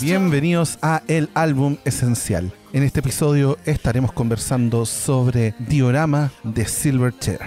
Bienvenidos a El Álbum Esencial. En este episodio estaremos conversando sobre Diorama de Silverchair.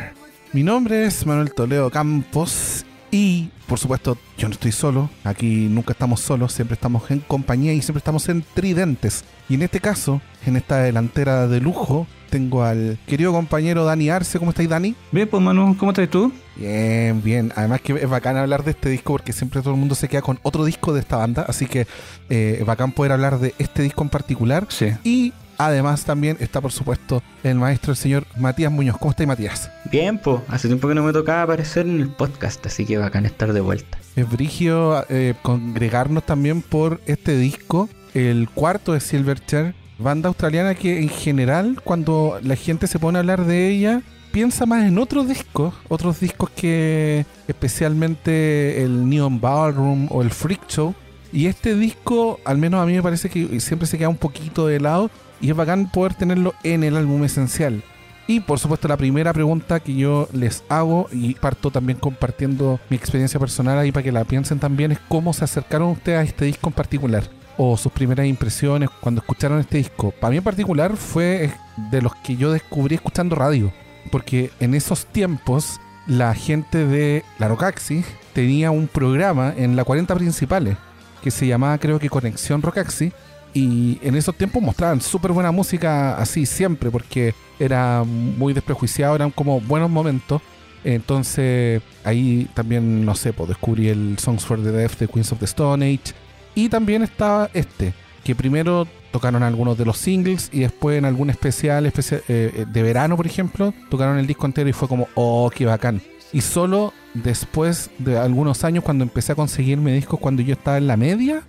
Mi nombre es Manuel Toledo Campos y, por supuesto, yo no estoy solo. Aquí nunca estamos solos, siempre estamos en compañía y siempre estamos en tridentes. Y en este caso, en esta delantera de lujo, tengo al querido compañero Dani Arce. ¿Cómo estáis, Dani? Bien, pues Manu, ¿cómo estás tú? Bien, bien. Además que es bacán hablar de este disco porque siempre todo el mundo se queda con otro disco de esta banda. Así que eh, es bacán poder hablar de este disco en particular. Sí. Y además también está, por supuesto, el maestro, el señor Matías Muñoz. ¿Cómo estáis, Matías? Bien, pues hace tiempo que no me tocaba aparecer en el podcast, así que bacán estar de vuelta. Es brigio eh, congregarnos también por este disco, el cuarto de Silverchair, banda australiana que en general, cuando la gente se pone a hablar de ella, piensa más en otros discos, otros discos que especialmente el Neon Ballroom o el Freak Show. Y este disco, al menos a mí me parece que siempre se queda un poquito de lado y es bacán poder tenerlo en el álbum esencial. Y por supuesto la primera pregunta que yo les hago y parto también compartiendo mi experiencia personal ahí para que la piensen también es cómo se acercaron ustedes a este disco en particular o sus primeras impresiones cuando escucharon este disco. Para mí en particular fue de los que yo descubrí escuchando radio, porque en esos tiempos la gente de La Rocaxi tenía un programa en la 40 principales que se llamaba creo que Conexión Rocaxi y en esos tiempos mostraban súper buena música así siempre porque era muy desprejuiciado, eran como buenos momentos. Entonces ahí también, no sé, pues descubrí el Songs for the Deaf de Queens of the Stone Age. Y también estaba este, que primero tocaron algunos de los singles y después en algún especial, especial eh, de verano, por ejemplo, tocaron el disco entero y fue como, oh, qué bacán. Y solo después de algunos años, cuando empecé a conseguirme discos cuando yo estaba en la media,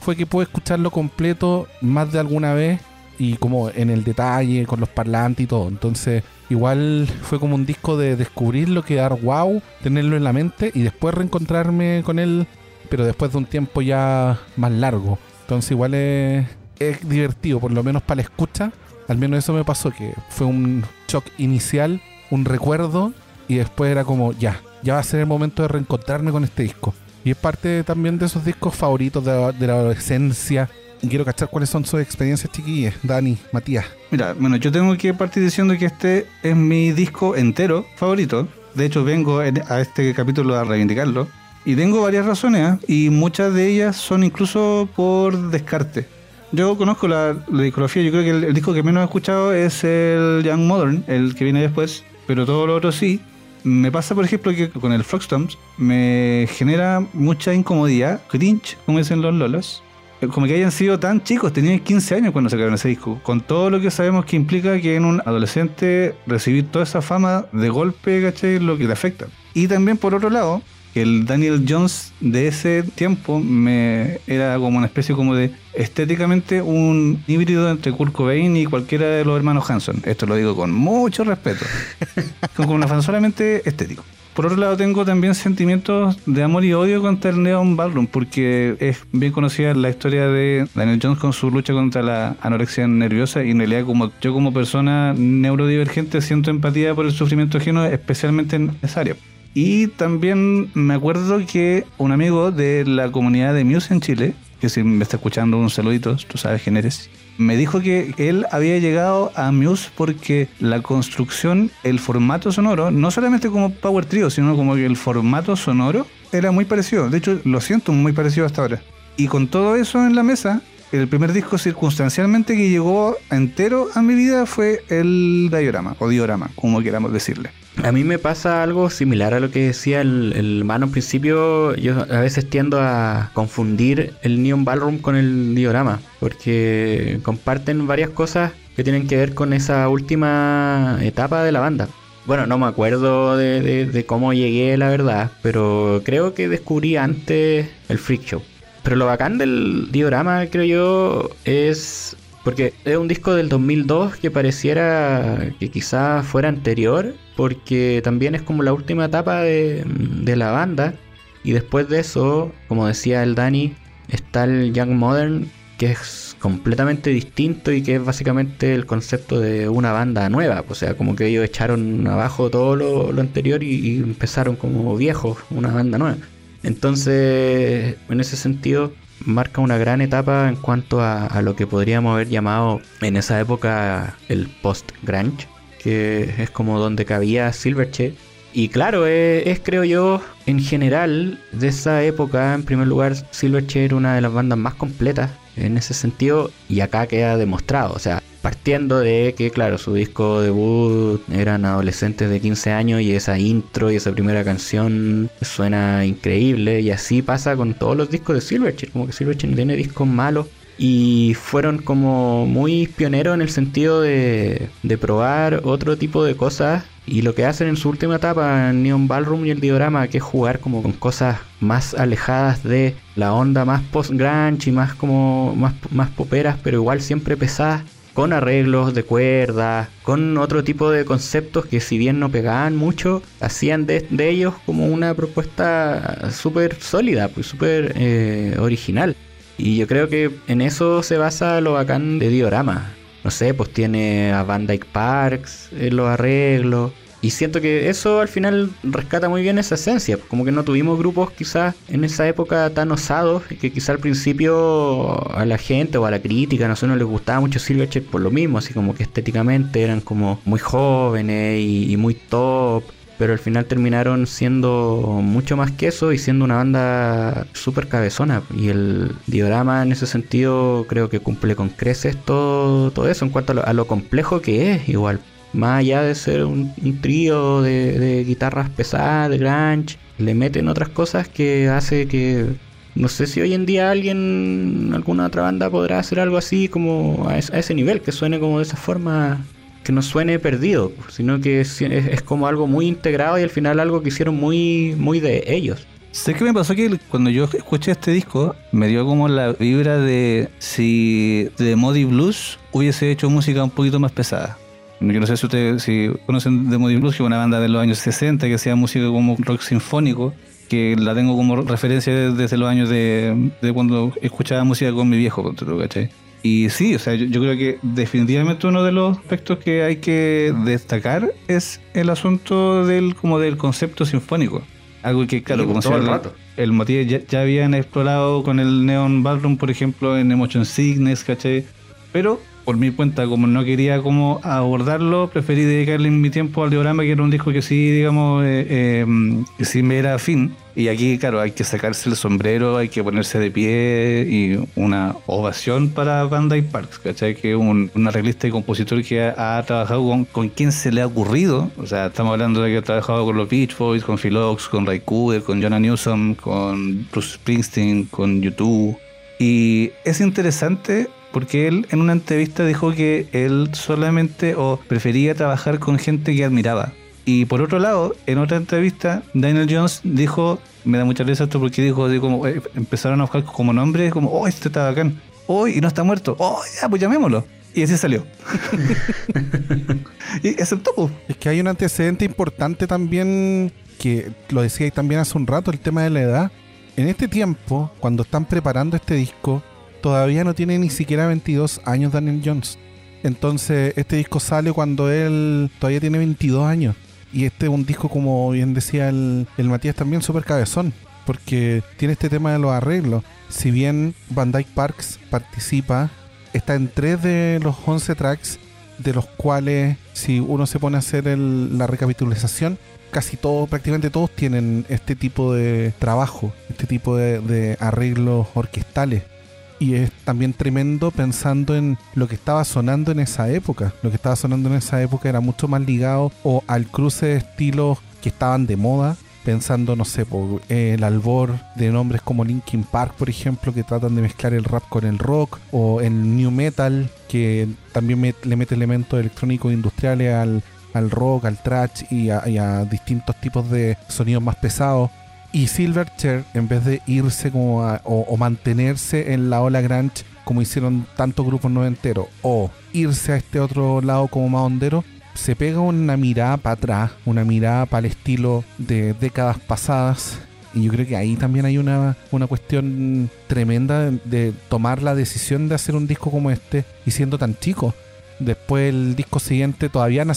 fue que pude escucharlo completo más de alguna vez y como en el detalle, con los parlantes y todo. Entonces, igual fue como un disco de descubrirlo, quedar wow, tenerlo en la mente y después reencontrarme con él, pero después de un tiempo ya más largo. Entonces, igual es, es divertido, por lo menos para la escucha. Al menos eso me pasó, que fue un shock inicial, un recuerdo, y después era como, ya, ya va a ser el momento de reencontrarme con este disco. Y es parte también de esos discos favoritos de, la adolescencia. Quiero cachar cuáles son sus experiencias chiquillas, Dani, Matías. Mira, bueno, yo tengo que partir diciendo que este es mi disco entero favorito. De hecho, vengo en- a este capítulo a reivindicarlo. Y tengo varias razones, ¿ah? y muchas de ellas son incluso por descarte. Yo conozco la, la discografía, yo creo que el, el disco que menos he escuchado es el Young Modern, el que viene después, pero todo lo otro sí. Me pasa, por ejemplo, que con el Frogstomps me genera mucha incomodidad, cringe, como dicen los lolos. Eh, Como que hayan sido tan chicos, tenían 15 años cuando sacaron ese disco. Con todo lo que sabemos que implica que en un adolescente recibir toda esa fama de golpe, ¿cachai? Lo que le afecta. Y también, por otro lado, el Daniel Jones de ese tiempo me era como una especie como de estéticamente un híbrido entre Kurt Cobain y cualquiera de los hermanos Hanson. Esto lo digo con mucho respeto. como una fan solamente estético. Por otro lado, tengo también sentimientos de amor y odio contra el Neon Ballroom, porque es bien conocida la historia de Daniel Jones con su lucha contra la anorexia nerviosa, y en realidad, como yo, como persona neurodivergente, siento empatía por el sufrimiento ajeno, especialmente en esa área. Y también me acuerdo que un amigo de la comunidad de Muse en Chile, que si me está escuchando, un saludito, tú sabes quién eres, me dijo que él había llegado a Muse porque la construcción, el formato sonoro, no solamente como Power Trio, sino como que el formato sonoro era muy parecido. De hecho, lo siento muy parecido hasta ahora. Y con todo eso en la mesa, el primer disco circunstancialmente que llegó entero a mi vida fue el diorama, o diorama, como queramos decirle. A mí me pasa algo similar a lo que decía el, el mano al principio. Yo a veces tiendo a confundir el Neon Ballroom con el diorama, porque comparten varias cosas que tienen que ver con esa última etapa de la banda. Bueno, no me acuerdo de, de- de cómo llegué, la verdad, pero creo que descubrí antes el Freak Show. Pero lo bacán del diorama, creo yo, es porque es un disco del 2002 que pareciera que quizás fuera anterior, porque también es como la última etapa de, de la banda. Y después de eso, como decía el Dani, está el Young Modern, que es completamente distinto y que es básicamente el concepto de una banda nueva. O sea, como que ellos echaron abajo todo lo, lo anterior y, y empezaron como viejos, una banda nueva. Entonces, en ese sentido, marca una gran etapa en cuanto a, lo que podríamos haber llamado en esa época el post-grunge, que es como donde cabía Silverchair. Y claro, es, es, creo yo, en general, de esa época, en primer lugar, Silverchair una de las bandas más completas en ese sentido, y acá queda demostrado, o sea, partiendo de que, claro, su disco debut eran adolescentes de 15 años y esa intro y esa primera canción suena increíble, y así pasa con todos los discos de Silverchair, como que Silverchair tiene discos malos. Y fueron como muy pioneros en el sentido de, de probar otro tipo de cosas y lo que hacen en su última etapa en Neon Ballroom y el diorama, que es jugar como con cosas más alejadas de la onda más post-grunge y más como más, más poperas, pero igual siempre pesadas, con arreglos de cuerdas, con otro tipo de conceptos que si bien no pegaban mucho, hacían de, ellos como una propuesta súper sólida, pues súper eh, original. Y yo creo que en eso se basa lo bacán de Diorama no sé, pues tiene a Van Dyke Parks en los arreglos. Y siento que eso al final rescata muy bien esa esencia. Como que no tuvimos grupos quizás en esa época tan osados que quizás al principio a la gente o a la crítica, no sé, no les gustaba mucho Silverchair por lo mismo. Así como que estéticamente eran como muy jóvenes y, muy top pero al final terminaron siendo mucho más que eso y siendo una banda súper cabezona. Y el diorama en ese sentido creo que cumple con creces todo, todo eso en cuanto a lo, a lo complejo que es igual. Más allá de ser un, trío de, de, guitarras pesadas, de grunge, le meten otras cosas que hace que... No sé si hoy en día alguien, alguna otra banda podrá hacer algo así como a, es, a ese nivel, que suene como de esa forma que no suene perdido, sino que es, como algo muy integrado y al final algo que hicieron muy, muy de ellos. Sé que me pasó que cuando yo escuché este disco, me dio como la vibra de si The Modi Blues hubiese hecho música un poquito más pesada. Yo no sé si ustedes si conocen The Modi Blues, que es una banda de los años 60 que hacía música como rock sinfónico, que la tengo como referencia desde los años de, de cuando escuchaba música con mi viejo, ¿cachai? Y sí, o sea, yo, yo, creo que definitivamente uno de los aspectos que hay que destacar es el asunto del como del concepto sinfónico. Algo que, claro, como el, el, rato. el motivo ya, ya, habían explorado con el Neon Ballroom, por ejemplo, en Emotion Sickness, ¿cachai? Pero por mi cuenta, como no quería como abordarlo, preferí dedicarle mi tiempo al diorama, que era un disco que sí, digamos, eh, eh, que sí me era afín. Y aquí, claro, hay que sacarse el sombrero, hay que ponerse de pie y una ovación para Dyke Parks, ¿cachai? Que es un, un, arreglista y compositor que ha, ha trabajado con, con quien se le ha ocurrido. O sea, estamos hablando de que ha trabajado con los Beach Boys, con Phil Ox, con Ray Cooder, con Jonah Newsom, con Bruce Springsteen, con YouTube. Y es interesante porque él en una entrevista dijo que él solamente o prefería trabajar con gente que admiraba. Y por otro lado, en otra entrevista, Daniel Jones dijo, me da mucha risa esto porque dijo, así como eh, empezaron a buscar como nombres, como, oh, este está bacán, oh, y no está muerto, oh, ya, pues llamémoslo. Y así salió. y aceptó. Pues. Es que hay un antecedente importante también, que lo decía también hace un rato, el tema de la edad. En este tiempo, cuando están preparando este disco, todavía no tiene ni siquiera 22 años Daniel Jones. Entonces, este disco sale cuando él todavía tiene 22 años. Y este es un disco, como bien decía el, el Matías, también súper cabezón. Porque tiene este tema de los arreglos. Si bien Van Dyke Parks participa, está en tres de los 11 tracks, de los cuales, si uno se pone a hacer el- la recapitulación, casi todos, prácticamente todos tienen este tipo de trabajo, este tipo de, de arreglos orquestales. Y es también tremendo pensando en lo que estaba sonando en esa época. Lo que estaba sonando en esa época era mucho más ligado o al cruce de estilos que estaban de moda. Pensando, no sé, por eh, el albor de nombres como Linkin Park, por ejemplo, que tratan de mezclar el rap con el rock, o el new metal, que también le mete elementos electrónicos industriales al, al rock, al thrash y y a distintos tipos de sonidos más pesados. Y Silverchair, en vez de irse como o, mantenerse en la ola grunge como hicieron tantos grupos noventeros, o irse a este otro lado como más hondero, se pega una mirada para atrás, una mirada para el estilo de décadas pasadas. Y yo creo que ahí también hay una, una cuestión tremenda de, tomar la decisión de hacer un disco como este y siendo tan chico. Después el disco siguiente todavía van a.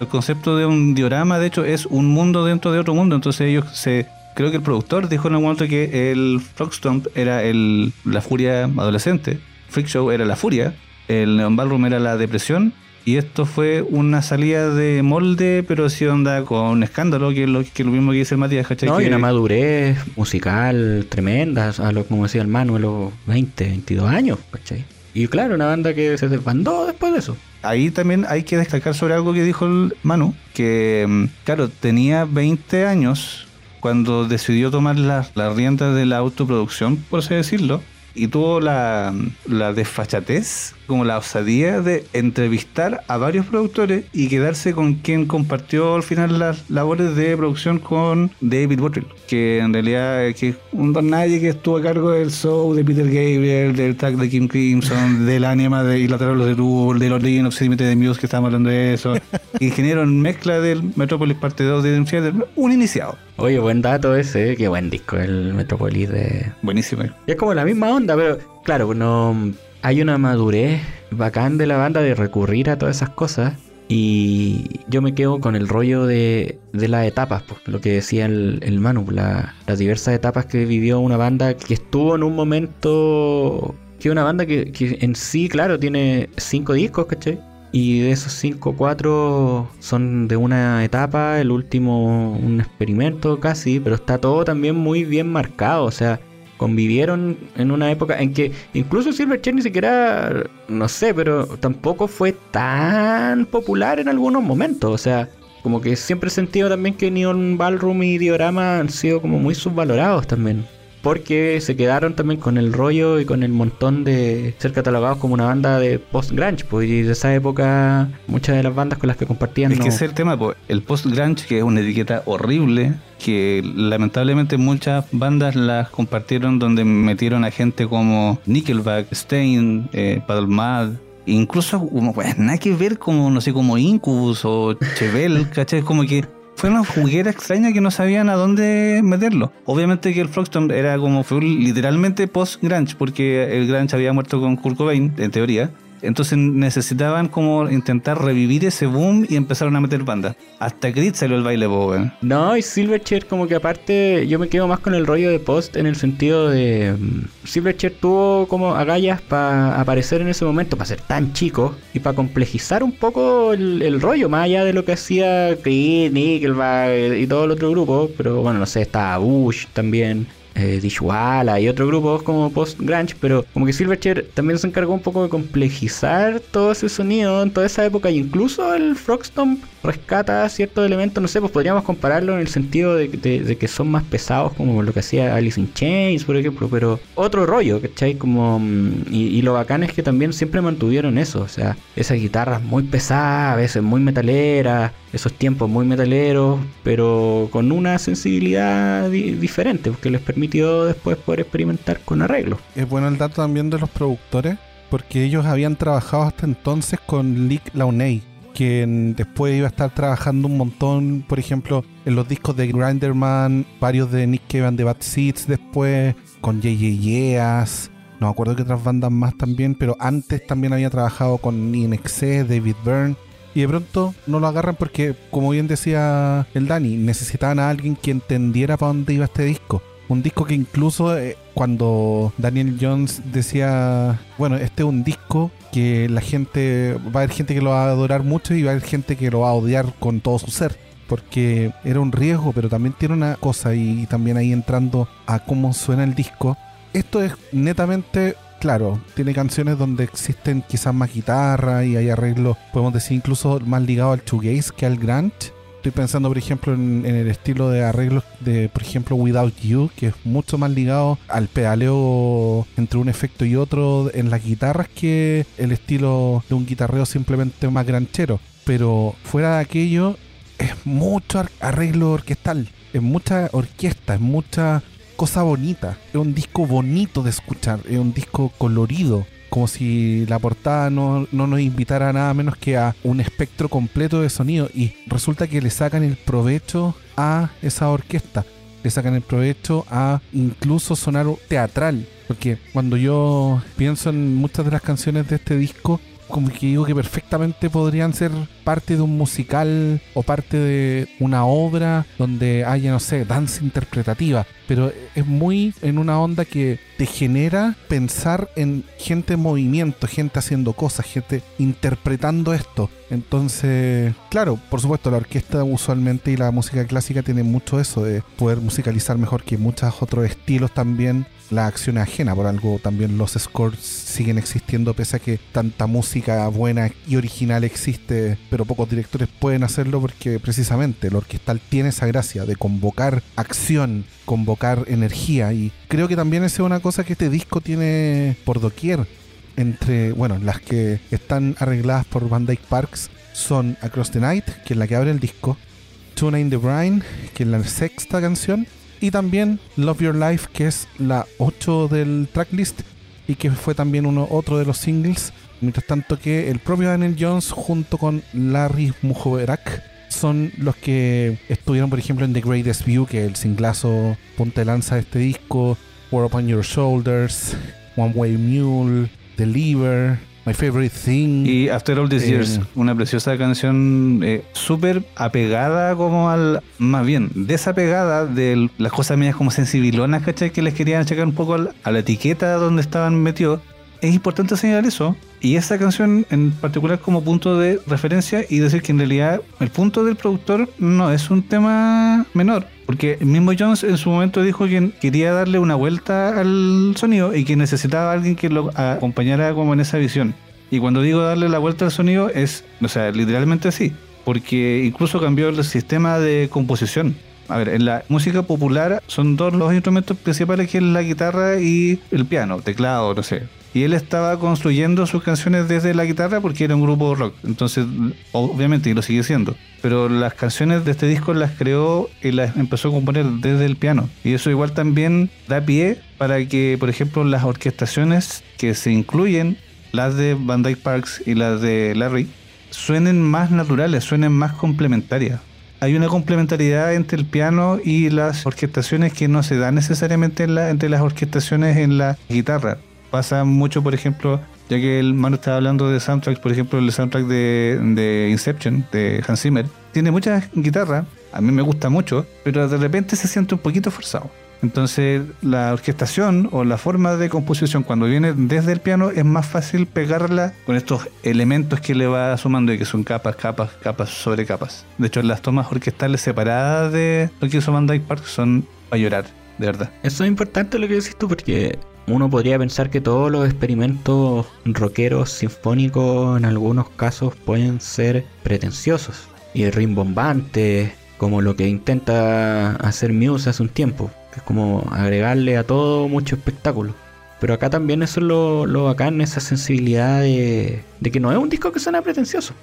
El concepto de un diorama, de hecho, es un mundo dentro de otro mundo. Entonces ellos se... Creo que el productor dijo en algún momento que el Frogstomp era el, la furia adolescente, Freak Show era la furia, el Neon Ballroom era la depresión, y esto fue una salida de molde, pero sí onda con escándalo, que es lo, que lo mismo que dice el Matías, ¿cachai? No, y Que- una madurez musical tremenda, a lo, como decía el Manu, a los 20, 22 años, ¿cachai? Y claro, una banda que se desbandó después de eso. Ahí también hay que destacar sobre algo que dijo el Manu, que mm, claro, tenía 20 años cuando decidió tomar las las riendas de la autoproducción, por así decirlo, y tuvo la, la desfachatez, como la osadía de entrevistar a varios productores y quedarse con quien compartió al final las labores de producción con David Bottrill, que en realidad es que un don nadie que estuvo a cargo del show de Peter Gabriel, del track de Kim Crimson, del anima de Ilateral de Tool, de los Linux Límite de Muse, que estábamos hablando de eso, ingeniero en mezcla del Metropolis Parte 2 de Dream un iniciado. Oye, buen dato ese, qué buen disco el Metropolis de... Buenísimo. Y es como la misma onda, pero claro, no hay una madurez bacán de la banda de recurrir a todas esas cosas. Y yo me quedo con el rollo de, de las etapas, pues, lo que decía el, el Manu, la- las diversas etapas que vivió una banda que estuvo en un momento. que una banda que, que en sí, claro, tiene cinco discos, ¿cachai? Y de esos cinco, cuatro son de una etapa, el último un experimento casi, pero está todo también muy bien marcado, o sea, convivieron en una época en que incluso Silverchair ni siquiera, no sé, pero tampoco fue tan popular en algunos momentos, o sea, como que siempre he sentido también que Neon Ballroom y Diorama han sido como muy subvalorados también. Porque se quedaron también con el rollo y con el montón de ser catalogados como una banda de post-grunge. Pues y de esa época, muchas de las bandas con las que compartían. Es no- que ese es el tema, po. el post-grunge, que es una etiqueta horrible, que lamentablemente muchas bandas las compartieron donde metieron a gente como Nickelback, Stain, eh, Paddle Mad, incluso pues, nada que ver como, no sé, como Incubus o Chevel, ¿cachai? Como que fue una juguera extraña que no sabían a dónde meterlo. Obviamente que el Frogstomp era como, fue literalmente post-grunge, porque el grunge había muerto con Kurt Cobain, en teoría. Entonces necesitaban como intentar revivir ese boom y empezaron a meter bandas. Hasta Creed salió el baile, po, weón. No, y Silverchair como que aparte yo me quedo más con el rollo de post en el sentido de mm, Silverchair tuvo como agallas para aparecer en ese momento, para ser tan chico y para complejizar un poco el, el rollo, más allá de lo que hacía Creed, Nickelback y todo el otro grupo, pero bueno, no sé, estaba Bush también. Eh, y otros grupos como post-grunge, pero como que Silverchair también se encargó un poco de complejizar todo ese sonido en toda esa época, y incluso el Frogstomp rescata ciertos elementos, no sé, pues podríamos compararlo en el sentido de, que son más pesados como lo que hacía Alice in Chains, por ejemplo, pero otro rollo, ¿cachai? Como, mm, y, y lo bacán es que también siempre mantuvieron eso, o sea, esas guitarras muy pesadas, a veces muy metaleras, esos tiempos muy metaleros, pero con una sensibilidad di- diferente, porque les permitió después poder experimentar con arreglos. Es bueno el dato también de los productores, porque ellos habían trabajado hasta entonces con Lick Launay, quien después iba a estar trabajando un montón, por ejemplo, en los discos de Grinderman, varios de Nick Cave and the Bad Seeds después, con J.J. Yeas, no me acuerdo que otras bandas más también, pero antes también había trabajado con INXS, David Byrne, y de pronto no lo agarran porque, como bien decía el Dani, necesitaban a alguien que entendiera para dónde iba este disco. Un disco que incluso eh, cuando Daniel Jones decía, bueno, este es un disco que la gente, va a haber gente que lo va a adorar mucho y va a haber gente que lo va a odiar con todo su ser. Porque era un riesgo, pero también tiene una cosa y también ahí entrando a cómo suena el disco. Esto es netamente claro, tiene canciones donde existen quizás más guitarra y hay arreglos, podemos decir incluso más ligados al shoegaze que al grunge. Estoy pensando, por ejemplo, en, el estilo de arreglos de, por ejemplo, Without You, que es mucho más ligado al pedaleo entre un efecto y otro en las guitarras que el estilo de un guitarreo simplemente más granchero. Pero fuera de aquello, es mucho ar- arreglo orquestal, es mucha orquesta, es mucha cosa bonita. Es un disco bonito de escuchar, es un disco colorido. Como si la portada no, no nos invitara a nada menos que a un espectro completo de sonido. Y resulta que le sacan el provecho a esa orquesta. Le sacan el provecho a incluso sonar teatral. Porque cuando yo pienso en muchas de las canciones de este disco, como que digo que perfectamente podrían ser parte de un musical o parte de una obra donde haya, no sé, danza interpretativa. Pero es muy en una onda que te genera pensar en gente en movimiento, gente haciendo cosas, gente interpretando esto. Entonces, claro, por supuesto, la orquesta usualmente y la música clásica tiene mucho eso de poder musicalizar mejor que muchos otros estilos también la acción ajena, por algo también los scores siguen existiendo pese a que tanta música buena y original existe, pero pocos directores pueden hacerlo porque precisamente el orquestal tiene esa gracia de convocar acción, convocar energía y creo que también esa es una cosa que este disco tiene por doquier. Entre, bueno, las que están arregladas por Van Dyke Parks son Across the Night, que es la que abre el disco, Tuna in the Brine, que es la sexta canción, y también Love Your Life, que es la 8 del tracklist y que fue también uno otro de los singles. Mientras tanto que el propio Daniel Jones junto con Larry Mujoverak son los que estuvieron, por ejemplo, en The Greatest View, que es el singlazo punta de lanza de este disco, War Upon Your Shoulders, One Way Mule, Deliver, My Favorite Thing. Y After All These Eh, Years, una preciosa canción eh, súper apegada como al... Más bien, desapegada de las cosas mías como sensibilonas, ¿cachai? Que les querían checar un poco al- a la etiqueta donde estaban metidos. Es importante señalar eso. Y esa canción en particular como punto de referencia y decir que en realidad el punto del productor no es un tema menor. Porque el mismo Jones en su momento dijo que quería darle una vuelta al sonido y que necesitaba a alguien que lo acompañara como en esa visión. Y cuando digo darle la vuelta al sonido es, o sea, literalmente así. Porque incluso cambió el sistema de composición. A ver, en la música popular son dos los instrumentos principales que es la guitarra y el piano, teclado, no sé. Y él estaba construyendo sus canciones desde la guitarra porque era un grupo rock. Entonces, obviamente, y lo sigue siendo. Pero las canciones de este disco las creó y las empezó a componer desde el piano. Y eso igual también da pie para que, por ejemplo, las orquestaciones que se incluyen, las de Van Dyke Parks y las de Larry, suenen más naturales, suenen más complementarias. Hay una complementariedad entre el piano y las orquestaciones que no se da necesariamente entre las orquestaciones en la guitarra. Pasa mucho, por ejemplo, ya que el mano estaba hablando de soundtracks, por ejemplo, el soundtrack de, de Inception, de Hans Zimmer, tiene muchas guitarras, a mí me gusta mucho, pero de repente se siente un poquito forzado. Entonces, la orquestación o la forma de composición cuando viene desde el piano es más fácil pegarla con estos elementos que le va sumando y que son capas, capas, capas sobre capas. De hecho, las tomas orquestales separadas de lo que hizo Van Dyke Park son para llorar, de verdad. Eso es importante lo que decís tú porque uno podría pensar que todos los experimentos rockeros sinfónicos en algunos casos pueden ser pretenciosos y rimbombantes, como lo que intenta hacer Muse hace un tiempo, que es como agregarle a todo mucho espectáculo. Pero acá también eso es lo, lo bacán, esa sensibilidad de, de que no es un disco que suena pretencioso.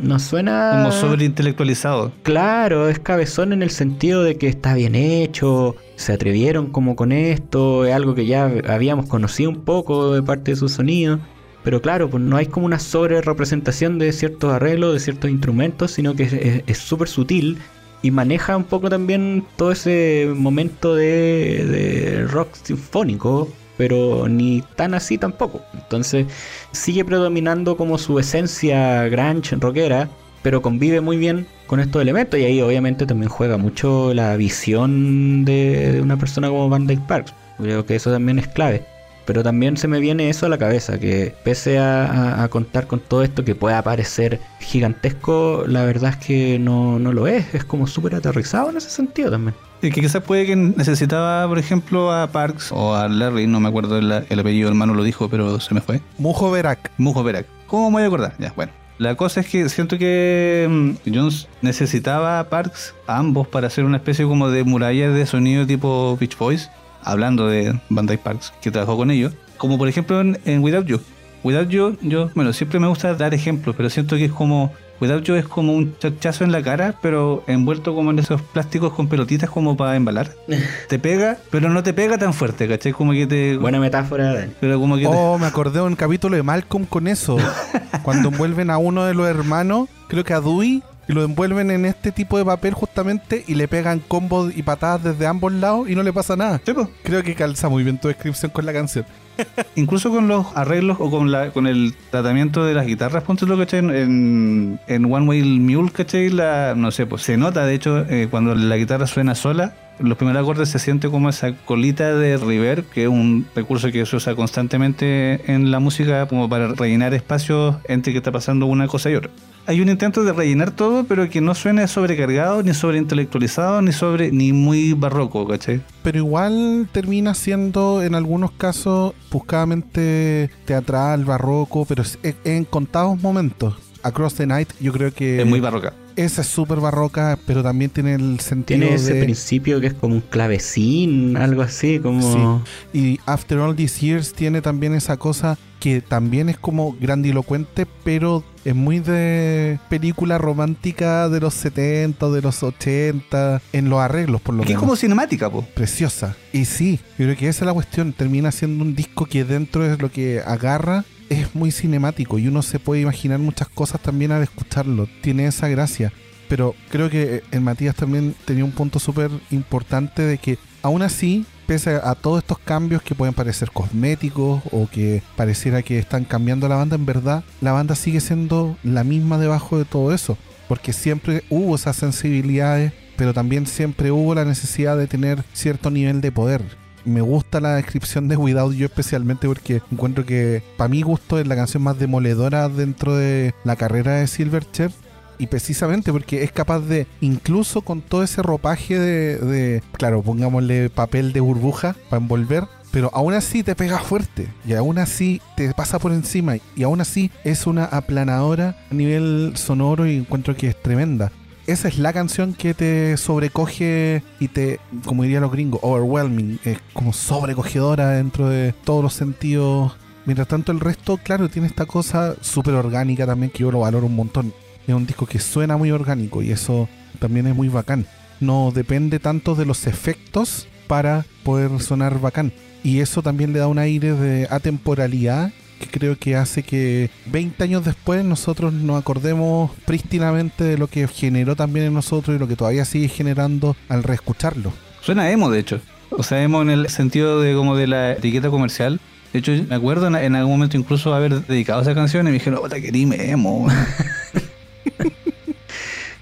No suena... Como sobreintelectualizado. Claro, es cabezón en el sentido de que está bien hecho, se atrevieron como con esto, es algo que ya habíamos conocido un poco de parte de su sonido. Pero claro, pues no hay como una sobre representación de ciertos arreglos, de ciertos instrumentos, sino que es- súper sutil y maneja un poco también todo ese momento de, de rock sinfónico, pero ni tan así tampoco. Entonces sigue predominando como su esencia grunge rockera, pero convive muy bien con estos elementos y ahí obviamente también juega mucho la visión de, una persona como Van Dyke Parks. Creo que eso también es clave. Pero también se me viene eso a la cabeza, que pese a, a- a contar con todo esto que pueda parecer gigantesco, la verdad es que no, no lo es, es como súper aterrizado en ese sentido también. Y que quizás puede que necesitaba, por ejemplo, a Parks o a Larry, no me acuerdo el, el apellido, hermano lo dijo, pero se me fue. Mujo Verac. Mujo Verac. ¿Cómo me voy a acordar? Ya, bueno. La cosa es que siento que mm, Jones necesitaba a Parks, a ambos, para hacer una especie como de muralla de sonido tipo Beach Boys, hablando de Dyke Parks, que trabajó con ellos, como por ejemplo en, en Without You. Without You, yo, bueno, siempre me gusta dar ejemplos, pero siento que es como, Without You es como un chachazo en la cara, pero envuelto como en esos plásticos con pelotitas como para embalar. te pega, pero no te pega tan fuerte, ¿cachai? Como que te... Buena metáfora, Dani. Pero como que te- Oh, me acordé de un capítulo de Malcolm con eso. Cuando envuelven a uno de los hermanos, creo que a Dewey, y lo envuelven en este tipo de papel justamente y le pegan combos y patadas desde ambos lados y no le pasa nada. Sí. Creo que calza muy bien tu descripción con la canción. Incluso con los arreglos o con la con el tratamiento de las guitarras, ponte lo ¿cachai? En, en One Way Mule, ¿cachai? La, no sé, pues se nota, de hecho, eh, cuando la guitarra suena sola, los primeros acordes se siente como esa colita de reverb, que es un recurso que se usa constantemente en la música como para rellenar espacios entre que está pasando una cosa y otra. Hay un intento de rellenar todo, pero que no suene sobrecargado, ni sobreintelectualizado, ni sobre ni muy barroco, ¿cachai? Pero igual termina siendo en algunos casos buscadamente teatral, barroco, pero en contados momentos. Across the Night yo creo que Es muy barroca. Esa es súper barroca, pero también tiene el sentido Tiene ese de... principio que es como un clavecín, algo así, como... Y After All These Years tiene también esa cosa que también es como grandilocuente, pero es muy de película romántica de los 70, de los 80, en los arreglos por lo Que es menos. como cinemática, po. Preciosa. Y sí, yo creo que esa es la cuestión. Termina siendo un disco que dentro de lo que agarra es muy cinemático y uno se puede imaginar muchas cosas también al escucharlo. Tiene esa gracia. Pero creo que en Matías también tenía un punto súper importante de que aún así, pese a todos estos cambios que pueden parecer cosméticos o que pareciera que están cambiando la banda, en verdad la banda sigue siendo la misma debajo de todo eso. Porque siempre hubo esas sensibilidades, pero también siempre hubo la necesidad de tener cierto nivel de poder. Me gusta la descripción de Without You especialmente porque encuentro que para mi gusto es la canción más demoledora dentro de la carrera de Silverchair y precisamente porque es capaz de, incluso con todo ese ropaje de, de, claro, pongámosle papel de burbuja para envolver, pero aún así te pega fuerte y aún así te pasa por encima y aún así es una aplanadora a nivel sonoro y encuentro que es tremenda. Esa es la canción que te sobrecoge y te, como dirían los gringos, overwhelming, es como sobrecogedora dentro de todos los sentidos. Mientras tanto el resto, claro, tiene esta cosa súper orgánica también que yo lo valoro un montón. Es un disco que suena muy orgánico y eso también es muy bacán. No depende tanto de los efectos para poder sonar bacán. Y eso también le da un aire de atemporalidad que creo que hace que 20 años después nosotros nos acordemos prístinamente de lo que generó también en nosotros y lo que todavía sigue generando al reescucharlo. Suena emo, de hecho. O sea, emo en el sentido de como de la etiqueta comercial. De hecho, me acuerdo en, algún momento incluso haber dedicado esa canción y me dijeron, puta, que dime emo.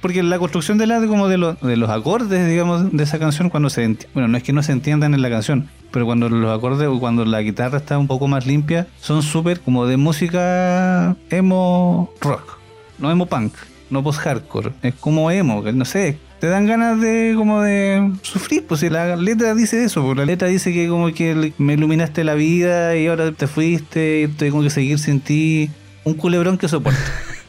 Porque la construcción de la como de, los de los acordes, digamos, de esa canción, cuando se enti- bueno, no es que no se entiendan en la canción, pero cuando los acordes o cuando la guitarra está un poco más limpia, son súper como de música emo rock, no emo punk, no post hardcore, es como emo, que no sé, te dan ganas de como de sufrir, pues si la letra dice eso, pues la letra dice que como que me iluminaste la vida y ahora te fuiste y tengo que seguir sin ti, un culebrón que soporto.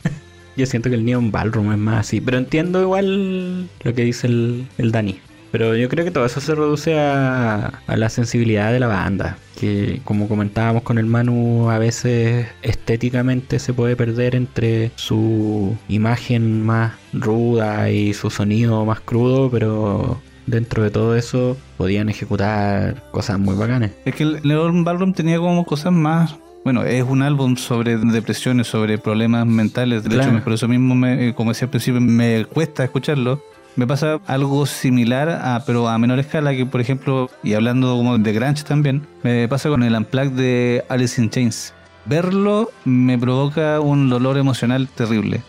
Yo siento que el Neon Ballroom es más así, pero entiendo igual lo que dice el Dani. Pero yo creo que todo eso se reduce a, a la sensibilidad de la banda, que como comentábamos con el Manu, a veces estéticamente se puede perder entre su imagen más ruda y su sonido más crudo, pero dentro de todo eso podían ejecutar cosas muy bacanas. Es que el Leon Ballroom tenía como cosas más. Bueno, es un álbum sobre depresiones, sobre problemas mentales. De Claro. hecho, por eso mismo, me, como decía al principio, me cuesta escucharlo. Me pasa algo similar, pero a menor escala, que por ejemplo, y hablando como de Grunge también, me pasa con el Unplugged de Alice in Chains. Verlo me provoca un dolor emocional terrible.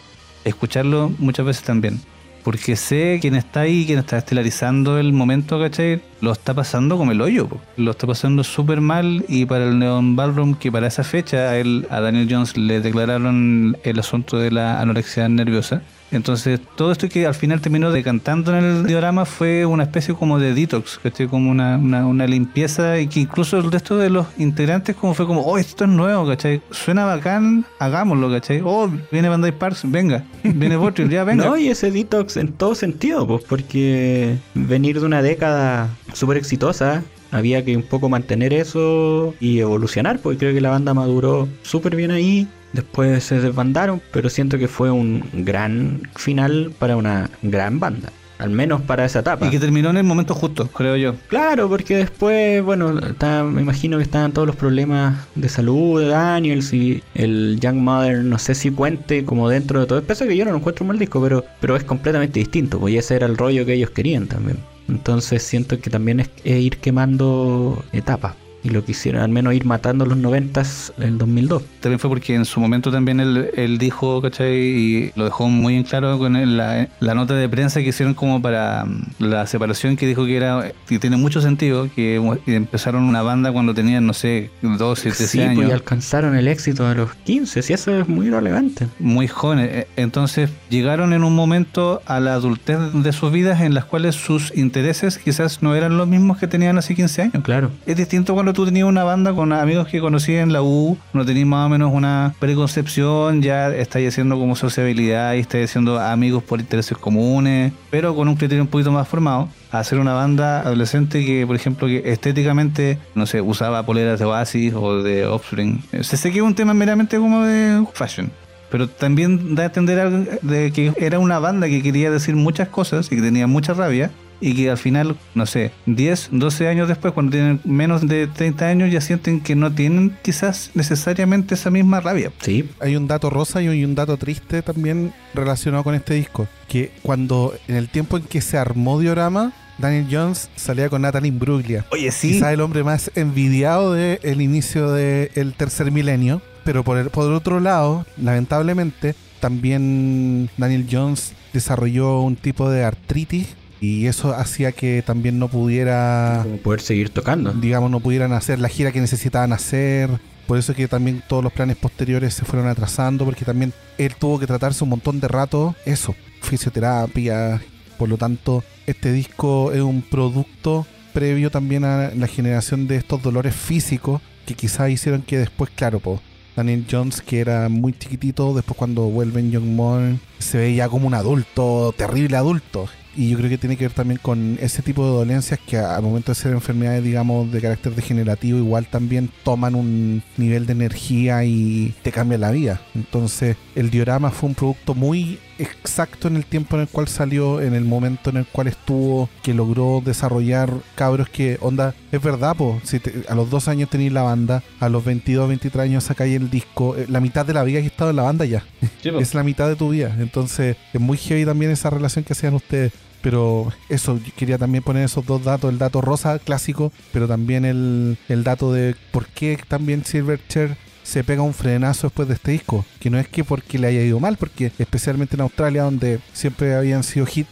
escucharlo muchas veces también. Porque sé quién está ahí, quién está estelarizando el momento, ¿cachai? Lo está pasando como el hoyo, lo está pasando súper mal y para el Neon Ballroom, que para esa fecha a, él, a Daniel Jones le declararon el asunto de la anorexia nerviosa. Entonces, todo esto que al final terminó decantando en el diorama fue una especie como de detox, ¿cachai? Como una, una, limpieza y que incluso el resto de los integrantes como fue como, oh, esto es nuevo, ¿cachai? Suena bacán, hagámoslo, ¿cachai? Oh, viene Bandai Parks, venga. Viene Botryl, ya, venga. No, y ese detox en todo sentido, pues porque venir de una década súper exitosa, había que un poco mantener eso y evolucionar, porque creo que la banda maduró súper bien ahí. Después se desbandaron, pero siento que fue un gran final para una gran banda. Al menos para esa etapa. Y que terminó en el momento justo, creo yo. Claro, porque después, bueno, está- me imagino que estaban todos los problemas de salud de Daniels y el Young Mother, no sé si cuente como dentro de todo. Pese a que yo no lo encuentro un mal disco, pero, pero es completamente distinto, pues ese era el rollo que ellos querían también. Entonces siento que también es, ir quemando etapas. Y lo quisieron, al menos ir matando los noventas en el 2002. También fue porque en su momento también él, él dijo, ¿cachai? Y lo dejó muy en claro con el- la, la nota de prensa que hicieron como para mm, la separación que dijo que era, que tiene mucho sentido, que empezaron una banda cuando tenían, no sé, 12, 13 Sí, pues años. y alcanzaron el éxito a los 15, si eso es muy relevante. muy jóvenes. Eh, Entonces llegaron en un momento a la adultez de sus vidas en las cuales sus intereses quizás no eran los mismos que tenían hace 15 años. Claro. Es distinto cuando tú tenías una banda con amigos que conocí en la U, no tenías más o menos una preconcepción, ya estáis haciendo como sociabilidad y estáis haciendo amigos por intereses comunes, pero con un criterio un poquito más formado. Hacer una banda adolescente que, por ejemplo, estéticamente, no sé, usaba poleras de Oasis o de Offspring. Se sé que es un tema meramente como de fashion. Pero también da a entender de que era una banda que quería decir muchas cosas y que tenía mucha rabia y que al final, no sé, 10, 12 años después, cuando tienen menos de 30 años, ya sienten que no tienen quizás necesariamente esa misma rabia. Sí, Hay un dato rosa y hay un dato triste también relacionado con este disco. Que cuando, en el tiempo en que se armó Diorama, Daniel Jones salía con Natalie Imbruglia. Oye, Quizá el hombre más envidiado del inicio del tercer milenio. Pero por, el, por otro lado, lamentablemente, también Daniel Jones desarrolló un tipo de artritis y eso hacía que también no pudiera como poder seguir tocando. digamos, no pudieran hacer la gira que necesitaban hacer. Por eso es que también todos los planes posteriores se fueron atrasando, porque también él tuvo que tratarse un montón de rato, eso, fisioterapia. Por lo tanto, este disco es un producto previo también a la generación de estos dolores físicos que quizás hicieron que después, claro, po, Daniel Jones, que era muy chiquitito, después cuando vuelve en Young Modern, se ve ya como un adulto, terrible adulto. Y yo creo que tiene que ver también con ese tipo de dolencias que al momento de ser enfermedades, digamos, de carácter degenerativo, igual también toman un nivel de energía y te cambian la vida. Entonces, el diorama fue un producto muy exacto en el tiempo en el cual salió, en el momento en el cual estuvo, que logró desarrollar cabros que, onda, es verdad, po, si te- a los dos años tenéis la banda, a los 22, 23 años sacáis el disco, eh, la mitad de la vida que he estado en la banda ya es la mitad de tu vida. Entonces, es muy heavy también esa relación que hacían ustedes. Pero eso, quería también poner esos dos datos, el dato rosa clásico, pero también el, el dato de por qué también Silverchair se pega un frenazo después de este disco. Que no es que porque le haya ido mal, porque especialmente en Australia, donde siempre habían sido hit,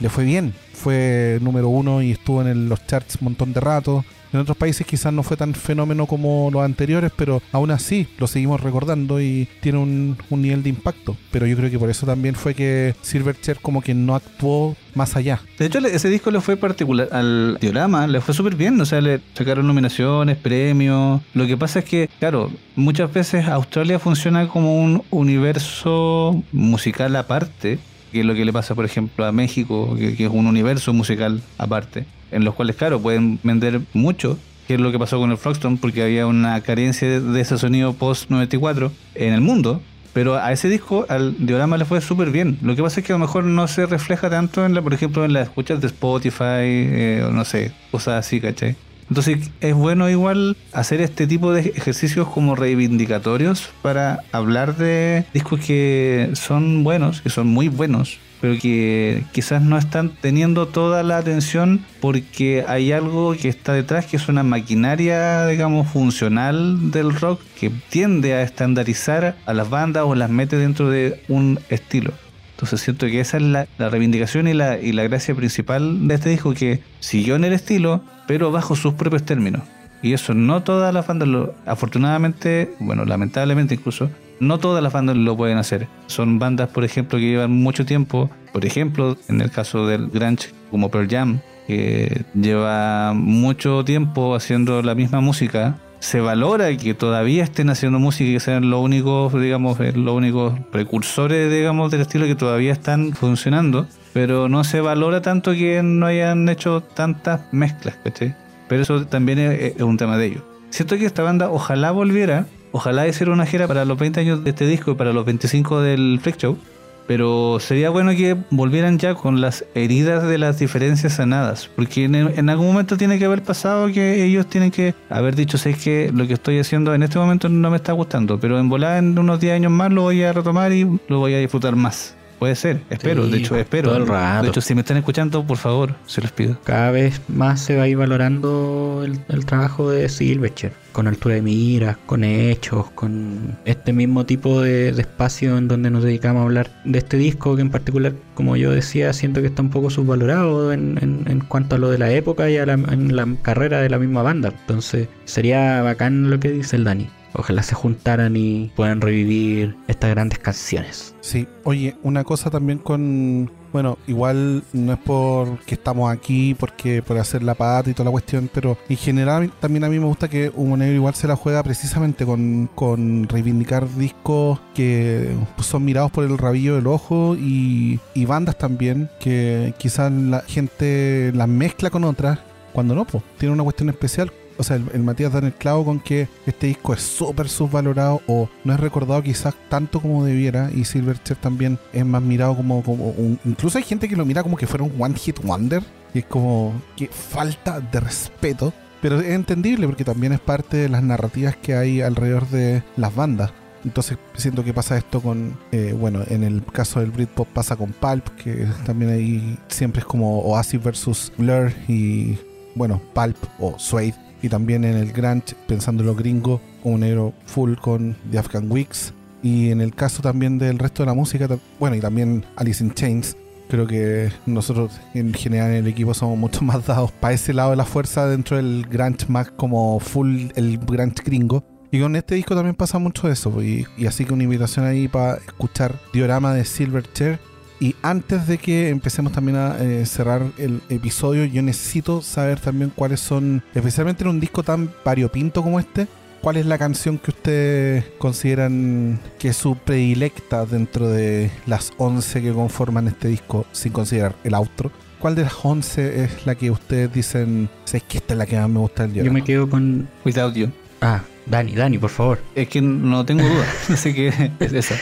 le fue bien. Fue número uno y estuvo en los charts un montón de rato. En otros países quizás no fue tan fenómeno como los anteriores, pero aún así lo seguimos recordando y tiene un, nivel de impacto. Pero yo creo que por eso también fue que Silverchair como que no actuó más allá. De hecho, ese disco le fue particular al diorama, le fue súper bien, o sea, le sacaron nominaciones, premios. Lo que pasa es que, claro, muchas veces Australia funciona como un universo musical aparte, que es lo que le pasa, por ejemplo, a México, que es un universo musical aparte, en los cuales, claro, pueden vender mucho, que es lo que pasó con el Frogstorm, porque había una carencia de ese sonido post-94 en el mundo. Pero a ese disco, al diorama le fue súper bien. Lo que pasa es que a lo mejor no se refleja tanto en la, por ejemplo, en las escuchas de Spotify, eh, o no sé, cosas así, ¿cachai? Entonces es bueno igual hacer este tipo de ejercicios como reivindicatorios para hablar de discos que son buenos, que son muy buenos, pero que quizás no están teniendo toda la atención porque hay algo que está detrás que es una maquinaria, digamos, funcional del rock que tiende a estandarizar a las bandas o las mete dentro de un estilo. Entonces siento que esa es la, la reivindicación y la, y la gracia principal de este disco, que siguió en el estilo, pero bajo sus propios términos. Y eso no todas las bandas, lo, afortunadamente, bueno, lamentablemente incluso, no todas las bandas lo pueden hacer. Son bandas, por ejemplo, que llevan mucho tiempo, por ejemplo, en el caso del grunge, como Pearl Jam, que lleva mucho tiempo haciendo la misma música. Se valora que todavía estén haciendo música y que sean los únicos, digamos, eh, los únicos precursores, digamos, del estilo que todavía están funcionando. Pero no se valora tanto que no hayan hecho tantas mezclas, ¿cachai? Pero eso también es, un tema de ellos. Siento que esta banda ojalá volviera, ojalá hiciera una gira para los 20 años de este disco y para los 25 del Freak Show. Pero sería bueno que volvieran ya con las heridas de las diferencias sanadas. Porque en, en algún momento tiene que haber pasado que ellos tienen que haber dicho, sé que lo que estoy haciendo en este momento no me está gustando. Pero en volar en unos 10 años más lo voy a retomar y lo voy a disfrutar más. Puede ser, espero, Sí, de hecho espero. todo el rato. De hecho, si me están escuchando, por favor, se los pido. Cada vez más se va a ir valorando el, el trabajo de Silverchair, con altura de miras, con hechos, con este mismo tipo de, de espacio en donde nos dedicamos a hablar de este disco que en particular, como yo decía, siento que está un poco subvalorado en, en- en cuanto a lo de la época y a la, en la carrera de la misma banda. Entonces sería bacán lo que dice el Dani. Ojalá se juntaran y puedan revivir estas grandes canciones. Sí, oye, una cosa también con. Bueno, igual no es porque estamos aquí, porque por hacer la pata y toda la cuestión, pero en general también a mí me gusta que Humo Negro igual se la juega precisamente con, con reivindicar discos que son mirados por el rabillo del ojo y, y bandas también que quizás la gente las mezcla con otras, cuando no, pues tiene una cuestión especial. O sea, el, Matías da en el clavo con que este disco es súper subvalorado o no es recordado quizás tanto como debiera y Silverchair también es más mirado como, como un... Incluso hay gente que lo mira como que fuera un One Hit Wonder y es como que falta de respeto. Pero es entendible porque también es parte de las narrativas que hay alrededor de las bandas. Entonces siento que pasa esto con, eh, bueno, en el caso del Britpop pasa con Pulp, que también ahí siempre es como Oasis versus Blur y, bueno, Pulp o Suede. Y también en el Grunge, pensando en los gringos, un negro full con The Afghan Weeks. Y en el caso también del resto de la música, bueno, y también Alice in Chains, creo que nosotros en general en el equipo somos mucho más dados para ese lado de la fuerza dentro del grunge más como full el grunge gringo. Y con este disco también pasa mucho eso. Y, y así que una invitación ahí para escuchar Diorama de Silverchair. Y antes de que empecemos también a eh, cerrar el episodio, yo necesito saber también cuáles son, especialmente en un disco tan variopinto como este, cuál es la canción que ustedes consideran que es su predilecta dentro de las 11 que conforman este disco, sin considerar el outro. ¿Cuál de las 11 es la que ustedes dicen, es que esta es la que más me gusta del Yo diorama"? me quedo con... Without You. Ah, Dani, Dani, por favor. Es que no tengo duda. Así que es esa.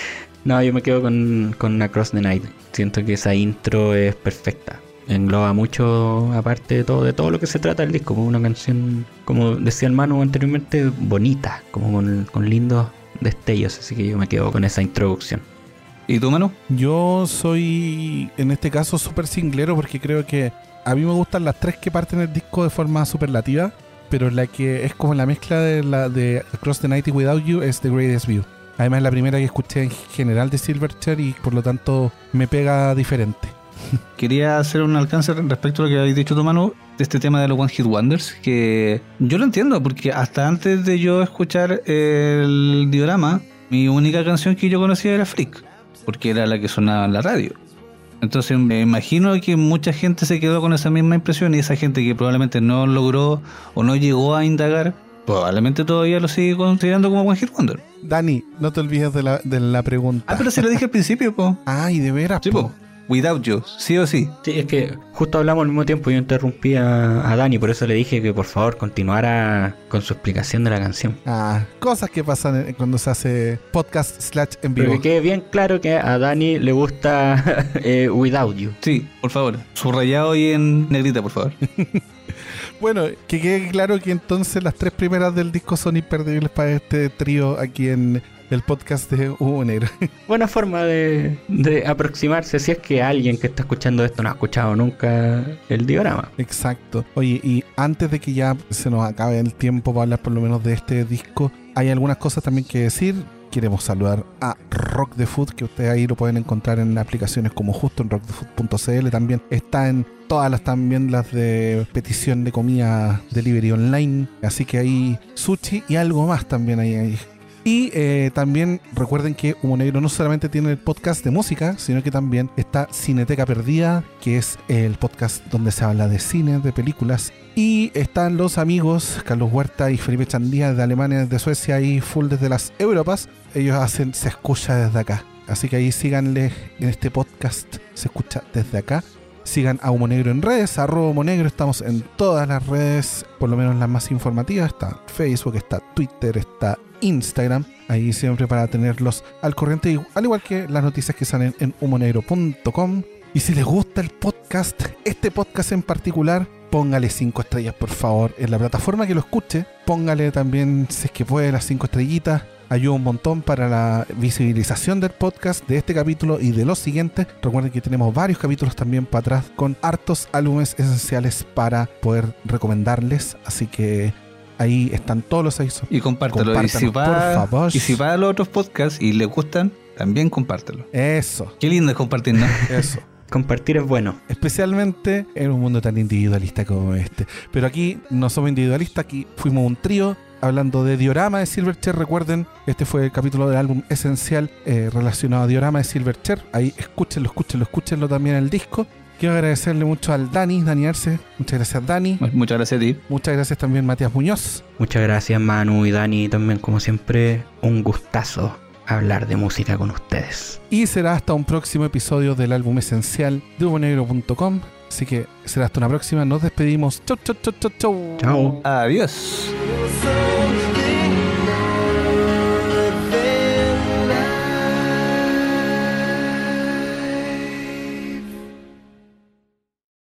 No, yo me quedo con, con Across the Night. Siento que esa intro es perfecta. Engloba mucho, aparte de todo, de todo lo que se trata el disco, como una canción, como decía el Manu anteriormente, bonita, como con, con lindos destellos. Así que yo me quedo con esa introducción. ¿Y tú, Manu? Yo soy en este caso súper singlero porque creo que a mí me gustan las tres que parten el disco de forma superlativa, pero la que es como la mezcla de la de Across the Night y Without You es The Greatest View. Además es la primera que escuché en general de Silverchair y por lo tanto me pega diferente. Quería hacer un alcance respecto a lo que habéis dicho tú, Manu, de este tema de los One Hit Wonders, que yo lo entiendo, porque hasta antes de yo escuchar el diorama, mi única canción que yo conocía era Freak, porque era la que sonaba en la radio. Entonces me imagino que mucha gente se quedó con esa misma impresión y esa gente que probablemente no logró o no llegó a indagar, probablemente todavía lo sigue considerando como One Hit Wonder. Dani, no te olvides de la, de la pregunta. Ah, pero se lo dije al principio, po. Ay, de veras, Sí, po. po. Without You, sí o sí. Sí, es que justo hablamos al mismo tiempo y yo interrumpí a, a Dani, por eso le dije que por favor continuara con su explicación de la canción. Ah, cosas que pasan en- cuando se hace podcast slash en Pero vivo. que quede bien claro que a Dani le gusta eh, Without You. Sí, por favor. Subrayado y en negrita, por favor. Bueno, que quede claro que entonces las tres primeras del disco son imperdibles para este trío aquí en el podcast de Hugo Negro. Buena forma de, de aproximarse si es que alguien que está escuchando esto no ha escuchado nunca el diorama. Exacto. Oye, y antes de que ya se nos acabe el tiempo para hablar por lo menos de este disco, hay algunas cosas también que decir. Queremos saludar a Rock the Food, que ustedes ahí lo pueden encontrar en aplicaciones como justo en rockthefood.cl. También está en todas las también las de petición de comida delivery online. Así que ahí sushi y algo más también ahí. Y eh, también recuerden que Humo Negro no solamente tiene el podcast de música, sino que también está Cineteca Perdida, que es el podcast donde se habla de cine, de películas. Y están los amigos Carlos Huerta y Felipe Chandía de Alemania, de Suecia y full desde las Europas. Ellos hacen Se Escucha desde acá. Así que ahí síganle en este podcast, Se Escucha desde acá. Sigan a Humo Negro en redes, arroba Humo Negro. Estamos en todas las redes, por lo menos las más informativas. Está Facebook, está Twitter, está Instagram. Ahí siempre para tenerlos al corriente, al igual que las noticias que salen en humonegro.com. Y si les gusta el podcast, este podcast en particular, póngale 5 estrellas por favor en la plataforma que lo escuche. Póngale también, si es que puede, las 5 estrellitas. Ayuda un montón para la visibilización del podcast, de este capítulo y de los siguientes. Recuerden que tenemos varios capítulos también para atrás con hartos álbumes esenciales para poder recomendarles. Así que ahí están todos los avisos. Y compártelo. Y si, va, por favor. y si va a los otros podcasts y les gustan, también compártelo. Eso, Qué lindo es compartir, ¿no? eso. Compartir es bueno. Especialmente en un mundo tan individualista como este. Pero aquí no somos individualistas, aquí fuimos un trío hablando de Diorama de Silverchair. Recuerden, este fue el capítulo del álbum esencial eh, relacionado a Diorama de Silverchair. Ahí escúchenlo, escúchenlo, escúchenlo también en el disco. Quiero agradecerle mucho al Dani, Dani Arce. Muchas gracias, Dani. Muchas gracias a ti. Muchas gracias también, Matías Muñoz. Muchas gracias Manu y Dani. También como siempre, un gustazo hablar de música con ustedes. Y será hasta un próximo episodio del álbum esencial de humonegro.com. Así que será hasta una próxima. Nos despedimos. Chau, chau, chau, chau, chau. Chao. Adiós.